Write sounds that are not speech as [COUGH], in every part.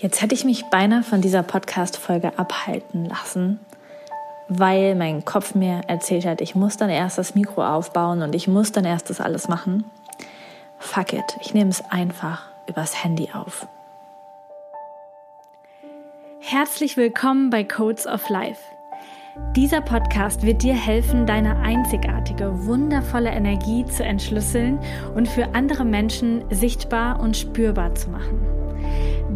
Jetzt hätte ich mich beinahe von dieser Podcast-Folge abhalten lassen, weil mein Kopf mir erzählt hat, ich muss dann erst das Mikro aufbauen und ich muss dann erst das alles machen. Fuck it, ich nehme es einfach übers Handy auf. Herzlich willkommen bei Codes of Life. Dieser Podcast wird dir helfen, deine einzigartige, wundervolle Energie zu entschlüsseln und für andere Menschen sichtbar und spürbar zu machen.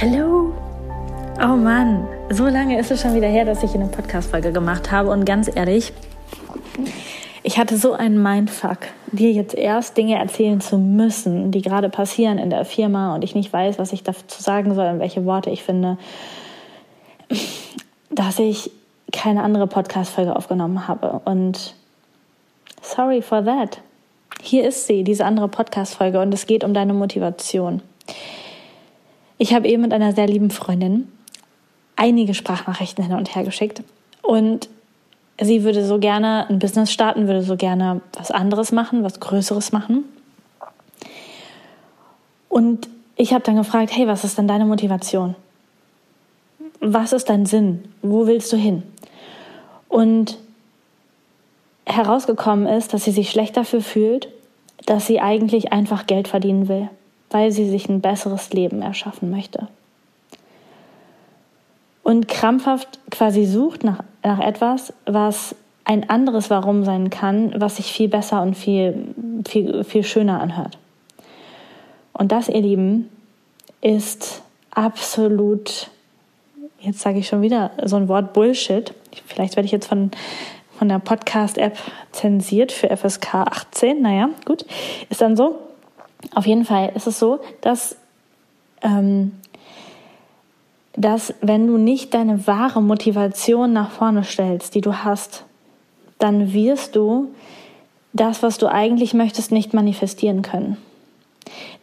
Hallo! Oh Mann, so lange ist es schon wieder her, dass ich eine Podcast-Folge gemacht habe. Und ganz ehrlich, ich hatte so einen Mindfuck, dir jetzt erst Dinge erzählen zu müssen, die gerade passieren in der Firma und ich nicht weiß, was ich dazu sagen soll und welche Worte ich finde, dass ich keine andere Podcast-Folge aufgenommen habe. Und sorry for that. Hier ist sie, diese andere Podcast-Folge, und es geht um deine Motivation. Ich habe eben mit einer sehr lieben Freundin einige Sprachnachrichten hin und her geschickt und sie würde so gerne ein Business starten, würde so gerne was anderes machen, was Größeres machen. Und ich habe dann gefragt, hey, was ist denn deine Motivation? Was ist dein Sinn? Wo willst du hin? Und herausgekommen ist, dass sie sich schlecht dafür fühlt, dass sie eigentlich einfach Geld verdienen will weil sie sich ein besseres Leben erschaffen möchte. Und krampfhaft quasi sucht nach, nach etwas, was ein anderes Warum sein kann, was sich viel besser und viel, viel, viel schöner anhört. Und das, ihr Lieben, ist absolut, jetzt sage ich schon wieder so ein Wort Bullshit. Vielleicht werde ich jetzt von, von der Podcast-App zensiert für FSK 18. Naja, gut, ist dann so. Auf jeden Fall ist es so, dass, ähm, dass wenn du nicht deine wahre Motivation nach vorne stellst, die du hast, dann wirst du das, was du eigentlich möchtest, nicht manifestieren können.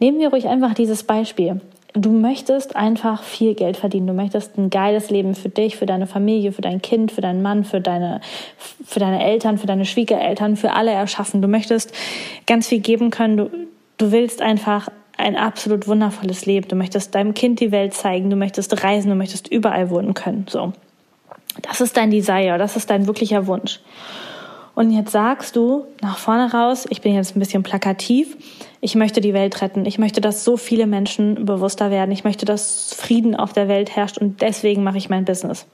Nehmen wir ruhig einfach dieses Beispiel. Du möchtest einfach viel Geld verdienen. Du möchtest ein geiles Leben für dich, für deine Familie, für dein Kind, für deinen Mann, für deine, für deine Eltern, für deine Schwiegereltern, für alle erschaffen. Du möchtest ganz viel geben können. Du, Du willst einfach ein absolut wundervolles Leben. Du möchtest deinem Kind die Welt zeigen, du möchtest reisen, du möchtest überall wohnen können. So. Das ist dein Desire, das ist dein wirklicher Wunsch. Und jetzt sagst du nach vorne raus, ich bin jetzt ein bisschen plakativ, ich möchte die Welt retten, ich möchte, dass so viele Menschen bewusster werden, ich möchte, dass Frieden auf der Welt herrscht und deswegen mache ich mein Business.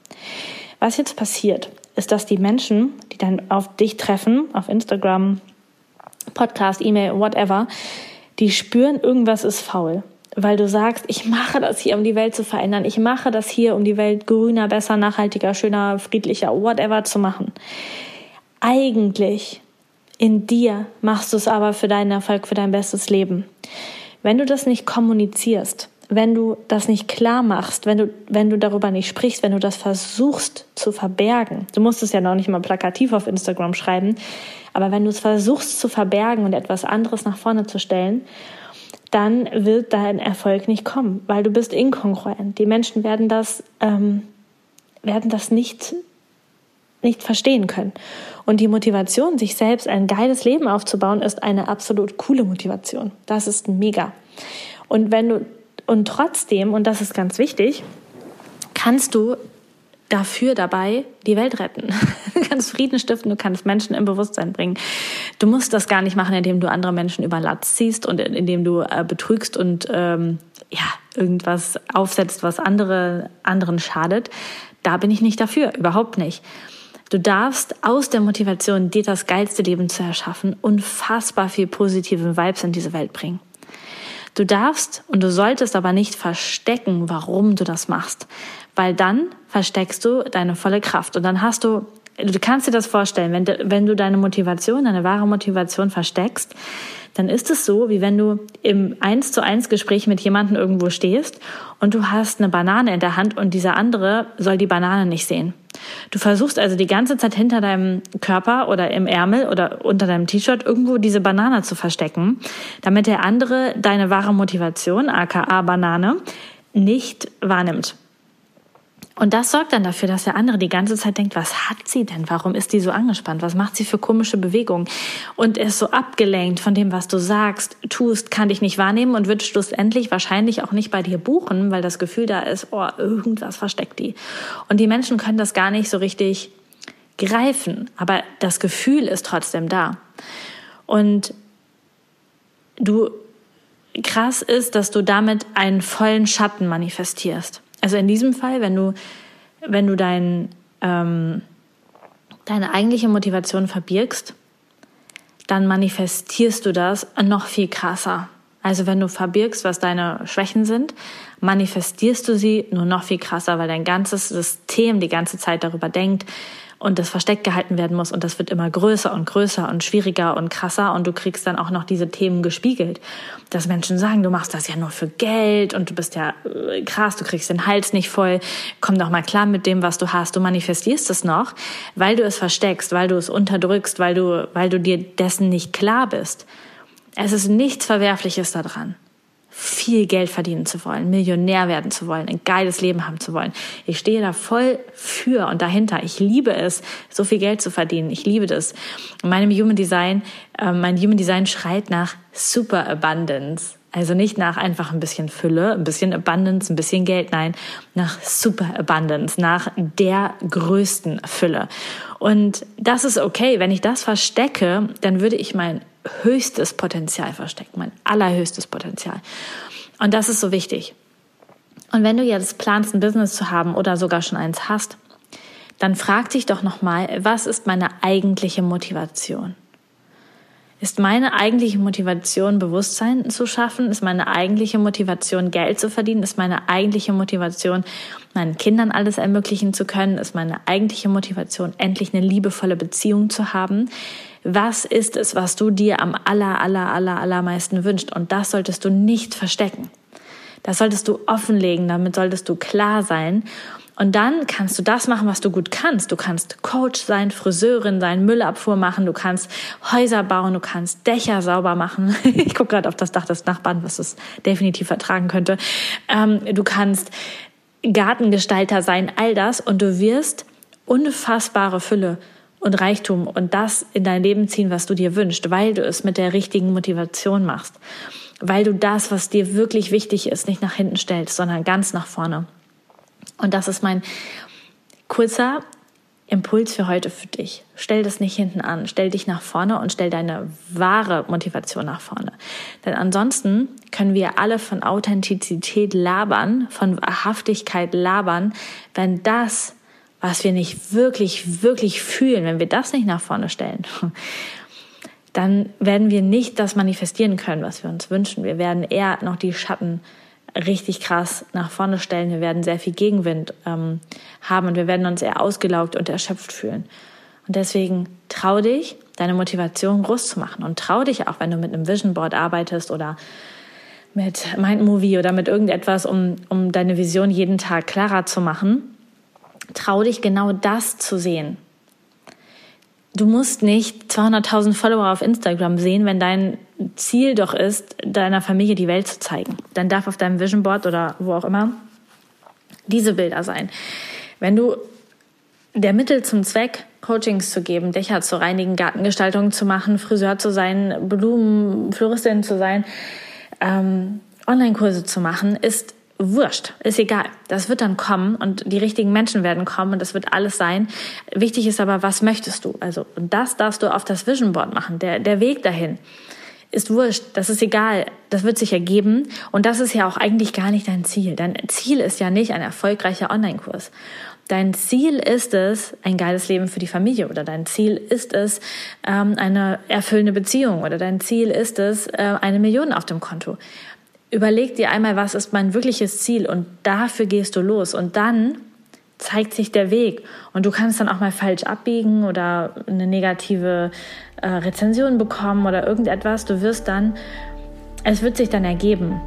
Was jetzt passiert, ist, dass die Menschen, die dann auf dich treffen, auf Instagram, Podcast, E-Mail, whatever, die spüren, irgendwas ist faul. Weil du sagst, ich mache das hier, um die Welt zu verändern. Ich mache das hier, um die Welt grüner, besser, nachhaltiger, schöner, friedlicher, whatever zu machen. Eigentlich in dir machst du es aber für deinen Erfolg, für dein bestes Leben. Wenn du das nicht kommunizierst, wenn du das nicht klar machst, wenn du, wenn du darüber nicht sprichst, wenn du das versuchst zu verbergen, du musst es ja noch nicht mal plakativ auf Instagram schreiben, aber wenn du es versuchst zu verbergen und etwas anderes nach vorne zu stellen, dann wird dein Erfolg nicht kommen, weil du bist inkongruent. Die Menschen werden das, ähm, werden das nicht, nicht verstehen können. Und die Motivation, sich selbst ein geiles Leben aufzubauen, ist eine absolut coole Motivation. Das ist mega. Und wenn du, und trotzdem, und das ist ganz wichtig, kannst du dafür dabei die Welt retten. [LAUGHS] Du kannst Frieden stiften, du kannst Menschen im Bewusstsein bringen. Du musst das gar nicht machen, indem du andere Menschen über Latz ziehst und indem du äh, betrügst und ähm, ja irgendwas aufsetzt, was andere anderen schadet. Da bin ich nicht dafür, überhaupt nicht. Du darfst aus der Motivation, dir das geilste Leben zu erschaffen, unfassbar viel positive Vibes in diese Welt bringen. Du darfst und du solltest aber nicht verstecken, warum du das machst, weil dann versteckst du deine volle Kraft und dann hast du du kannst dir das vorstellen, wenn, wenn du deine Motivation, deine wahre Motivation versteckst, dann ist es so, wie wenn du im eins zu eins Gespräch mit jemandem irgendwo stehst und du hast eine Banane in der Hand und dieser andere soll die Banane nicht sehen. Du versuchst also die ganze Zeit hinter deinem Körper oder im Ärmel oder unter deinem T-Shirt irgendwo diese Banane zu verstecken, damit der andere deine wahre Motivation, aka Banane, nicht wahrnimmt. Und das sorgt dann dafür, dass der andere die ganze Zeit denkt, was hat sie denn? Warum ist die so angespannt? Was macht sie für komische Bewegungen? Und er ist so abgelenkt von dem, was du sagst, tust, kann dich nicht wahrnehmen und wird schlussendlich wahrscheinlich auch nicht bei dir buchen, weil das Gefühl da ist, oh, irgendwas versteckt die. Und die Menschen können das gar nicht so richtig greifen, aber das Gefühl ist trotzdem da. Und du krass ist, dass du damit einen vollen Schatten manifestierst. Also in diesem Fall, wenn du, wenn du dein, ähm, deine eigentliche Motivation verbirgst, dann manifestierst du das noch viel krasser. Also wenn du verbirgst, was deine Schwächen sind, manifestierst du sie nur noch viel krasser, weil dein ganzes System die ganze Zeit darüber denkt, und das versteckt gehalten werden muss. Und das wird immer größer und größer und schwieriger und krasser. Und du kriegst dann auch noch diese Themen gespiegelt, dass Menschen sagen, du machst das ja nur für Geld und du bist ja äh, krass, du kriegst den Hals nicht voll, komm doch mal klar mit dem, was du hast, du manifestierst es noch, weil du es versteckst, weil du es unterdrückst, weil du, weil du dir dessen nicht klar bist. Es ist nichts Verwerfliches daran viel Geld verdienen zu wollen, Millionär werden zu wollen, ein geiles Leben haben zu wollen. Ich stehe da voll für und dahinter. Ich liebe es, so viel Geld zu verdienen. Ich liebe das. In meinem Human Design, äh, mein Human Design schreit nach Super Abundance. Also nicht nach einfach ein bisschen Fülle, ein bisschen Abundance, ein bisschen Geld, nein, nach Super Abundance, nach der größten Fülle. Und das ist okay. Wenn ich das verstecke, dann würde ich mein höchstes Potenzial verstecken, mein allerhöchstes Potenzial. Und das ist so wichtig. Und wenn du jetzt planst, ein Business zu haben oder sogar schon eins hast, dann frag dich doch nochmal, was ist meine eigentliche Motivation? Ist meine eigentliche Motivation, Bewusstsein zu schaffen? Ist meine eigentliche Motivation, Geld zu verdienen? Ist meine eigentliche Motivation, meinen Kindern alles ermöglichen zu können? Ist meine eigentliche Motivation, endlich eine liebevolle Beziehung zu haben? Was ist es, was du dir am aller, aller, aller, allermeisten wünschst? Und das solltest du nicht verstecken. Das solltest du offenlegen, damit solltest du klar sein. Und dann kannst du das machen, was du gut kannst. Du kannst Coach sein, Friseurin sein, Müllabfuhr machen, du kannst Häuser bauen, du kannst Dächer sauber machen. [LAUGHS] ich gucke gerade auf das Dach des Nachbarn, was es definitiv vertragen könnte. Ähm, du kannst Gartengestalter sein, all das. Und du wirst unfassbare Fülle und Reichtum und das in dein Leben ziehen, was du dir wünschst, weil du es mit der richtigen Motivation machst, weil du das, was dir wirklich wichtig ist, nicht nach hinten stellst, sondern ganz nach vorne. Und das ist mein kurzer Impuls für heute für dich. Stell das nicht hinten an, stell dich nach vorne und stell deine wahre Motivation nach vorne. Denn ansonsten können wir alle von Authentizität labern, von Wahrhaftigkeit labern, wenn das was wir nicht wirklich, wirklich fühlen, wenn wir das nicht nach vorne stellen, [LAUGHS] dann werden wir nicht das manifestieren können, was wir uns wünschen. Wir werden eher noch die Schatten richtig krass nach vorne stellen. Wir werden sehr viel Gegenwind ähm, haben und wir werden uns eher ausgelaugt und erschöpft fühlen. Und deswegen trau dich, deine Motivation groß zu machen und trau dich auch, wenn du mit einem Vision Board arbeitest oder mit Mind Movie oder mit irgendetwas, um, um deine Vision jeden Tag klarer zu machen Trau dich genau das zu sehen. Du musst nicht 200.000 Follower auf Instagram sehen, wenn dein Ziel doch ist, deiner Familie die Welt zu zeigen. Dann darf auf deinem Vision Board oder wo auch immer diese Bilder sein. Wenn du der Mittel zum Zweck, Coachings zu geben, Dächer zu reinigen, Gartengestaltung zu machen, Friseur zu sein, Blumenfloristin zu sein, ähm, Online-Kurse zu machen, ist wurscht, ist egal. Das wird dann kommen und die richtigen Menschen werden kommen und das wird alles sein. Wichtig ist aber, was möchtest du? Also, und das darfst du auf das Vision Board machen. Der, der Weg dahin ist wurscht. Das ist egal. Das wird sich ergeben. Und das ist ja auch eigentlich gar nicht dein Ziel. Dein Ziel ist ja nicht ein erfolgreicher Online-Kurs. Dein Ziel ist es, ein geiles Leben für die Familie oder dein Ziel ist es, ähm, eine erfüllende Beziehung oder dein Ziel ist es, äh, eine Million auf dem Konto überleg dir einmal, was ist mein wirkliches Ziel und dafür gehst du los und dann zeigt sich der Weg. Und du kannst dann auch mal falsch abbiegen oder eine negative äh, Rezension bekommen oder irgendetwas. Du wirst dann, es wird sich dann ergeben.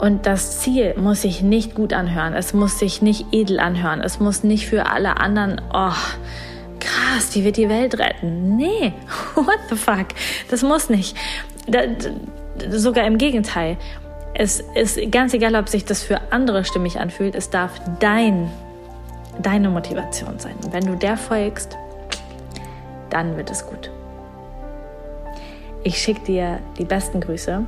Und das Ziel muss sich nicht gut anhören. Es muss sich nicht edel anhören. Es muss nicht für alle anderen, oh, krass, die wird die Welt retten. Nee, [LAUGHS] what the fuck? Das muss nicht. Da, sogar im Gegenteil. Es ist ganz egal, ob sich das für andere stimmig anfühlt. Es darf dein, deine Motivation sein. Und wenn du der folgst, dann wird es gut. Ich schicke dir die besten Grüße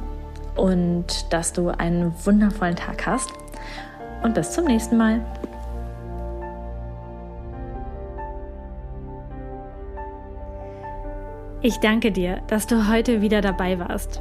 und dass du einen wundervollen Tag hast. Und bis zum nächsten Mal. Ich danke dir, dass du heute wieder dabei warst.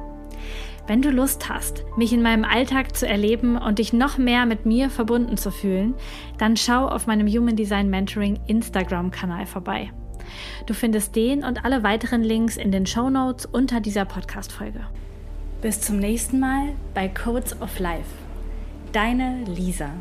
Wenn du Lust hast, mich in meinem Alltag zu erleben und dich noch mehr mit mir verbunden zu fühlen, dann schau auf meinem Human Design Mentoring Instagram-Kanal vorbei. Du findest den und alle weiteren Links in den Show Notes unter dieser Podcast-Folge. Bis zum nächsten Mal bei Codes of Life. Deine Lisa.